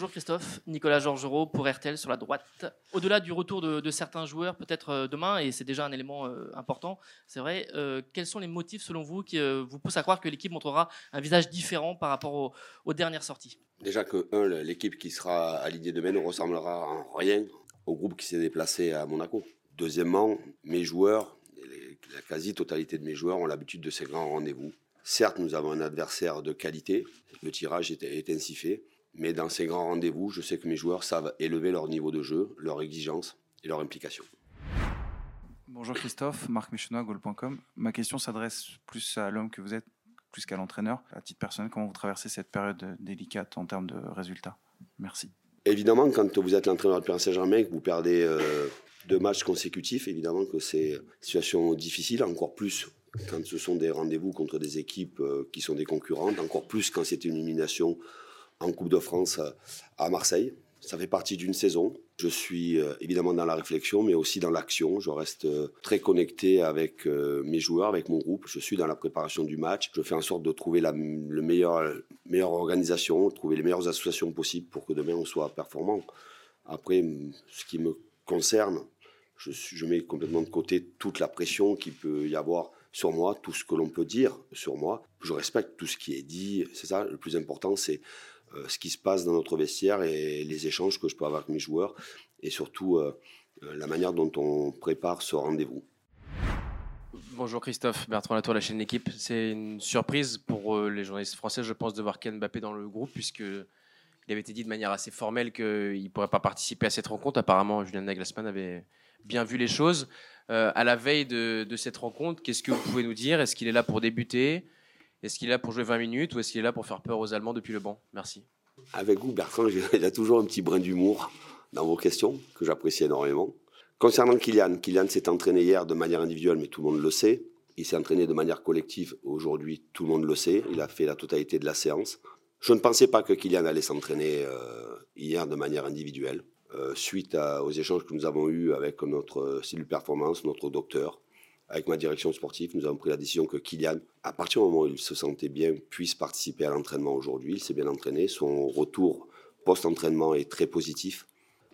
Bonjour Christophe, Nicolas Georgerot pour RTL sur la droite. Au-delà du retour de, certains joueurs, peut-être euh, demain, et c'est déjà un élément euh, important, c'est vrai, euh, quels sont les motifs selon vous qui vous poussent à croire que l'équipe montrera un visage différent par rapport aux, dernières sorties? Déjà que, un, l'équipe qui sera alignée demain ne ressemblera en rien au groupe qui s'est déplacé à Monaco. Deuxièmement, mes joueurs, la quasi-totalité de mes joueurs ont l'habitude de ces grands rendez-vous. Certes, nous avons un adversaire de qualité, le tirage est ainsi fait, mais dans ces grands rendez-vous, je sais que mes joueurs savent élever leur niveau de jeu, leur exigence et leur implication. Bonjour Christophe, Marc Méchenois, Goal.com. Ma question s'adresse plus à l'homme que vous êtes, plus qu'à l'entraîneur. À titre personnel, comment vous traversez cette période délicate en termes de résultats? Merci. Évidemment, quand vous êtes l'entraîneur de Paris Saint-Germain, que vous perdez euh, deux matchs consécutifs, évidemment que c'est une situation difficile, encore plus quand ce sont des rendez-vous contre des équipes euh, qui sont des concurrentes, encore plus quand c'est une élimination en Coupe de France à Marseille. Ça fait partie d'une saison. Je suis euh, évidemment dans la réflexion, mais aussi dans l'action. Je reste euh, très connecté avec euh, mes joueurs, avec mon groupe. Je suis dans la préparation du match. Je fais en sorte de trouver la le meilleur, meilleure organisation, trouver les meilleures associations possibles pour que demain on soit performant. Après, ce qui me concerne, je, je mets complètement de côté toute la pression qu'il peut y avoir sur moi, tout ce que l'on peut dire sur moi. Je respecte tout ce qui est dit. C'est ça, le plus important, c'est euh, ce qui se passe dans notre vestiaire et les échanges que je peux avoir avec mes joueurs et surtout euh, euh, la manière dont on prépare ce rendez-vous. Bonjour Christophe, Bertrand Latour, la chaîne L'équipe. C'est une surprise pour les journalistes français, je pense, de voir Ken Mbappé dans le groupe, puisque il avait été dit de manière assez formelle qu'il ne pourrait pas participer à cette rencontre. Apparemment, Julien Nagelsmann avait bien vu les choses. à la veille de cette rencontre, qu'est-ce que vous pouvez nous dire? Est-ce qu'il est là pour débuter? Est-ce qu'il est là pour jouer 20 minutes ou est-ce qu'il est là pour faire peur aux Allemands depuis le banc? Merci. Avec vous, Bertrand, il y a toujours un petit brin d'humour dans vos questions que j'apprécie énormément. Concernant Kylian, Kylian s'est entraîné hier de manière individuelle, mais tout le monde le sait. Il s'est entraîné de manière collective aujourd'hui, tout le monde le sait. Il a fait la totalité de la séance. Je ne pensais pas que Kylian allait s'entraîner euh, hier de manière individuelle. Euh, suite aux échanges que nous avons eus avec notre cellule performance, notre docteur, avec ma direction sportive, nous avons pris la décision que Kylian, à partir du moment où il se sentait bien, puisse participer à l'entraînement aujourd'hui. Il s'est bien entraîné. Son retour post-entraînement est très positif.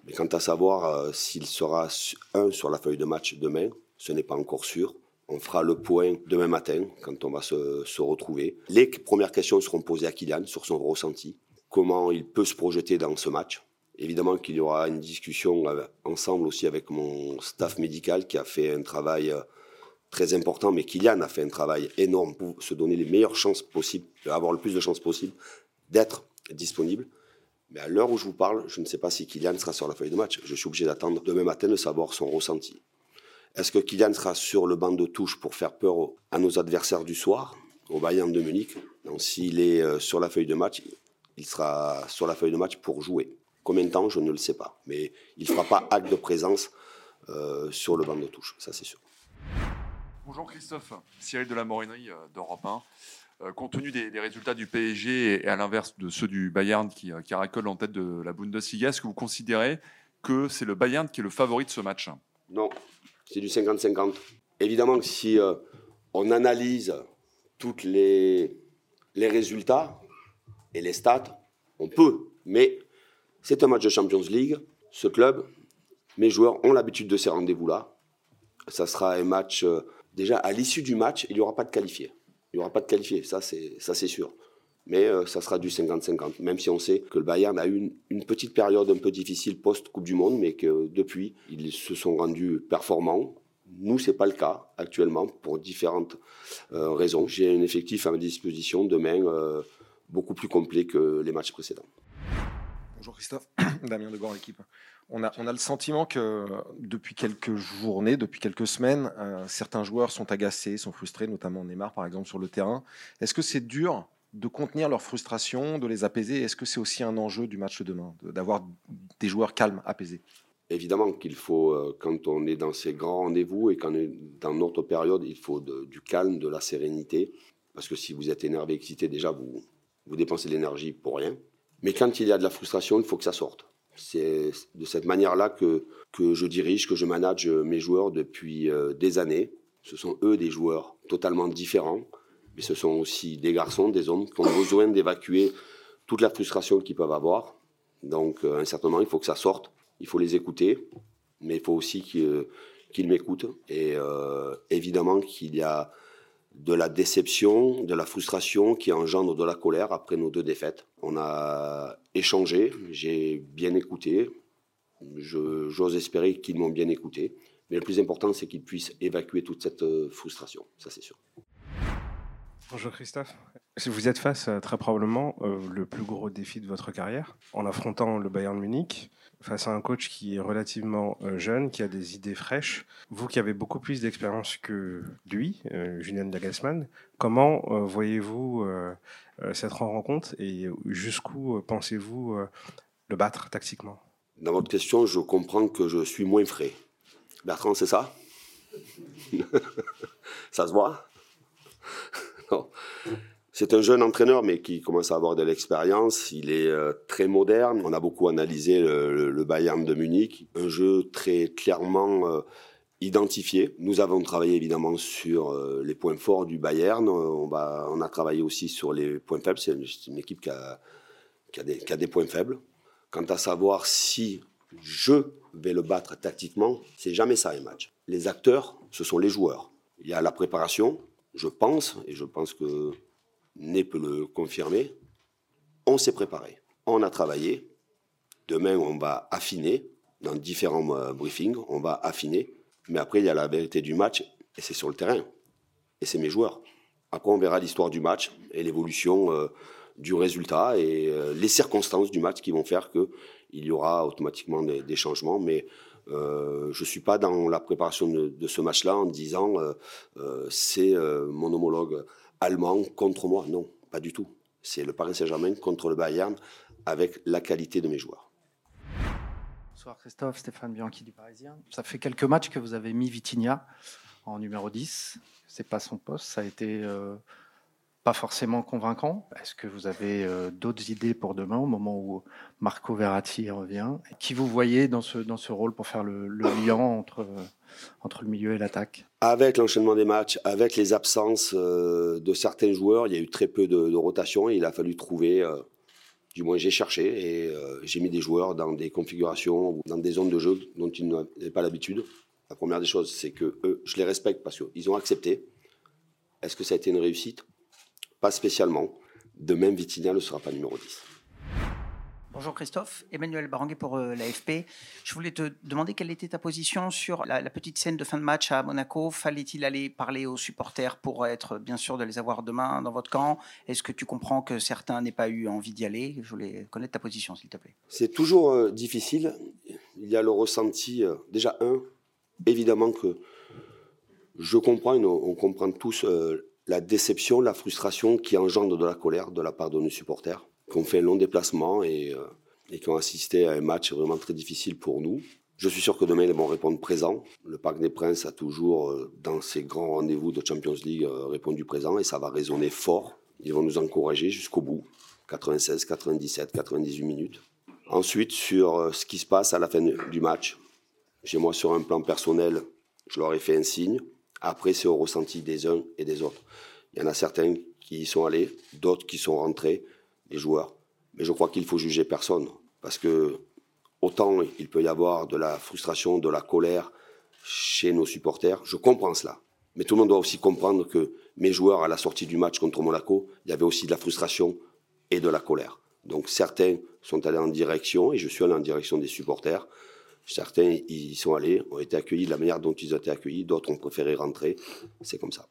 Mais quant à savoir euh, s'il sera un sur la feuille de match demain, ce n'est pas encore sûr. On fera le point demain matin quand on va se, retrouver. Les premières questions seront posées à Kylian sur son ressenti, comment il peut se projeter dans ce match. Évidemment qu'il y aura une discussion euh, ensemble aussi avec mon staff médical qui a fait un travail euh, très important, mais Kylian a fait un travail énorme pour se donner les meilleures chances possibles, avoir le plus de chances possibles d'être disponible. Mais à l'heure où je vous parle, je ne sais pas si Kylian sera sur la feuille de match. Je suis obligé d'attendre demain matin de savoir son ressenti. Est-ce que Kylian sera sur le banc de touche pour faire peur à nos adversaires du soir, au Bayern de Munich? Donc s'il est euh, sur la feuille de match, il sera sur la feuille de match pour jouer. Combien de temps, je ne le sais pas. Mais il ne fera pas acte de présence euh, sur le banc de touche, ça c'est sûr. Bonjour Christophe, Cyril de la Morinerie euh, d'Europe 1. Euh, compte tenu des, résultats du PSG et à l'inverse de ceux du Bayern qui, euh, en tête de la Bundesliga, est-ce que vous considérez que c'est le Bayern qui est le favori de ce match? Non, c'est du 50-50. Évidemment que si on analyse tous les, les résultats et les stats, on peut. Mais c'est un match de Champions League. Ce club, mes joueurs ont l'habitude de ces rendez-vous-là. Ça sera un match déjà à l'issue du match, il n'y aura pas de qualifié. Il n'y aura pas de qualifié, ça c'est, sûr. Mais euh, ça sera du 50-50, même si on sait que le Bayern a eu une, petite période un peu difficile post-Coupe du Monde, mais que depuis, ils se sont rendus performants. Nous, c'est pas le cas actuellement pour différentes euh, raisons. J'ai un effectif à ma disposition demain euh, beaucoup plus complet que les matchs précédents. Bonjour Christophe, Damien Degand, l'équipe. On a, le sentiment que depuis quelques journées, depuis quelques semaines, euh, certains joueurs sont agacés, sont frustrés, notamment Neymar par exemple sur le terrain. Est-ce que c'est dur de contenir leur frustration, de les apaiser? Est-ce que c'est aussi un enjeu du match de demain, d'avoir des joueurs calmes, apaisés? Évidemment qu'il faut, euh, quand on est dans ces grands rendez-vous et quand on est dans notre période, il faut du calme, de la sérénité. Parce que si vous êtes énervé, excité, déjà, vous, vous dépensez de l'énergie pour rien. Mais quand il y a de la frustration, il faut que ça sorte. C'est de cette manière-là que, que je dirige, que je manage mes joueurs depuis euh, des années. Ce sont eux des joueurs totalement différents, mais ce sont aussi des garçons, des hommes qui ont besoin d'évacuer toute la frustration qu'ils peuvent avoir. Donc, à un certain moment, il faut que ça sorte. Il faut les écouter, mais il faut aussi qu'ils m'écoutent. Et évidemment qu'il y a de la déception, de la frustration qui engendre de la colère après nos deux défaites. On a échangé, j'ai bien écouté, j'ose espérer qu'ils m'ont bien écouté, mais le plus important c'est qu'ils puissent évacuer toute cette euh, frustration, ça c'est sûr. Bonjour Christophe. Vous êtes face à très probablement euh, le plus gros défi de votre carrière en affrontant le Bayern Munich face à un coach qui est relativement euh, jeune, qui a des idées fraîches. Vous qui avez beaucoup plus d'expérience que lui, euh, Dagasman, comment euh, voyez-vous cette rencontre et jusqu'où pensez-vous le battre tactiquement? Dans votre question, je comprends que je suis moins frais. Bertrand, c'est ça? Ça se voit? C'est un jeune entraîneur, mais qui commence à avoir de l'expérience. Il est euh, très moderne. On a beaucoup analysé le, Bayern de Munich. Un jeu très clairement euh, identifié. Nous avons travaillé évidemment sur euh, les points forts du Bayern. On, a travaillé aussi sur les points faibles. C'est une, équipe qui, a des, qui a, des, points faibles. Quant à savoir si je vais le battre tactiquement, c'est jamais ça un match. Les acteurs, ce sont les joueurs. Il y a la préparation, je pense, et je pense que Né peut le confirmer, on s'est préparé, on a travaillé. Demain, on va affiner dans différents euh, briefings, on va affiner. Mais après, il y a la vérité du match et c'est sur le terrain. Et c'est mes joueurs. Après, on verra l'histoire du match et l'évolution euh, du résultat et euh, les circonstances du match qui vont faire qu'il y aura automatiquement des, changements. Mais je ne suis pas dans la préparation de, ce match-là en disant c'est mon homologue allemand contre moi. Non, pas du tout. C'est le Paris Saint-Germain contre le Bayern avec la qualité de mes joueurs. Bonsoir Christophe, Stéphane Bianchi du Parisien. Ça fait quelques matchs que vous avez mis Vitinha en numéro 10. C'est pas son poste. Ça a été euh, pas forcément convaincant. Est-ce que vous avez euh, d'autres idées pour demain au moment où Marco Verratti revient? Qui vous voyez dans ce, dans ce rôle pour faire le, lien entre, entre le milieu et l'attaque? Avec l'enchaînement des matchs, avec les absences euh, de certains joueurs, il y a eu très peu de, rotation il a fallu trouver, euh, du moins j'ai cherché et j'ai mis des joueurs dans des configurations, dans des zones de jeu dont ils n'avaient pas l'habitude. La première des choses, c'est que eux, je les respecte parce qu'ils ont accepté. Est-ce que ça a été une réussite? Pas spécialement. De même, Vitinha ne sera pas numéro 10. Bonjour Christophe, Emmanuel Baranguet pour euh, l'AFP. Je voulais te demander quelle était ta position sur la, petite scène de fin de match à Monaco. Fallait-il aller parler aux supporters pour être bien sûr de les avoir demain dans votre camp? Est-ce que tu comprends que certains n'aient pas eu envie d'y aller? Je voulais connaître ta position s'il te plaît. C'est toujours euh, difficile. Il y a le ressenti, euh, déjà un, évidemment que je comprends, on, comprend tous la déception, la frustration qui engendre de la colère de la part de nos supporters, qui ont fait un long déplacement et, euh, qui ont assisté à un match vraiment très difficile pour nous. Je suis sûr que demain, ils vont répondre présent. Le Parc des Princes a toujours, euh, dans ses grands rendez-vous de Champions League, euh, répondu présent et ça va résonner fort. Ils vont nous encourager jusqu'au bout. 96, 97, 98 minutes. Ensuite, sur ce qui se passe à la fin du match, chez moi, sur un plan personnel, je leur ai fait un signe. Après, c'est au ressenti des uns et des autres. Il y en a certains qui y sont allés, d'autres qui sont rentrés, les joueurs. Mais je crois qu'il faut juger personne. Parce que autant il peut y avoir de la frustration, de la colère chez nos supporters, je comprends cela. Mais tout le monde doit aussi comprendre que mes joueurs, à la sortie du match contre Monaco, il y avait aussi de la frustration et de la colère. Donc certains sont allés en direction, et je suis allé en direction des supporters. Certains y sont allés, ont été accueillis de la manière dont ils ont été accueillis, d'autres ont préféré rentrer. C'est comme ça.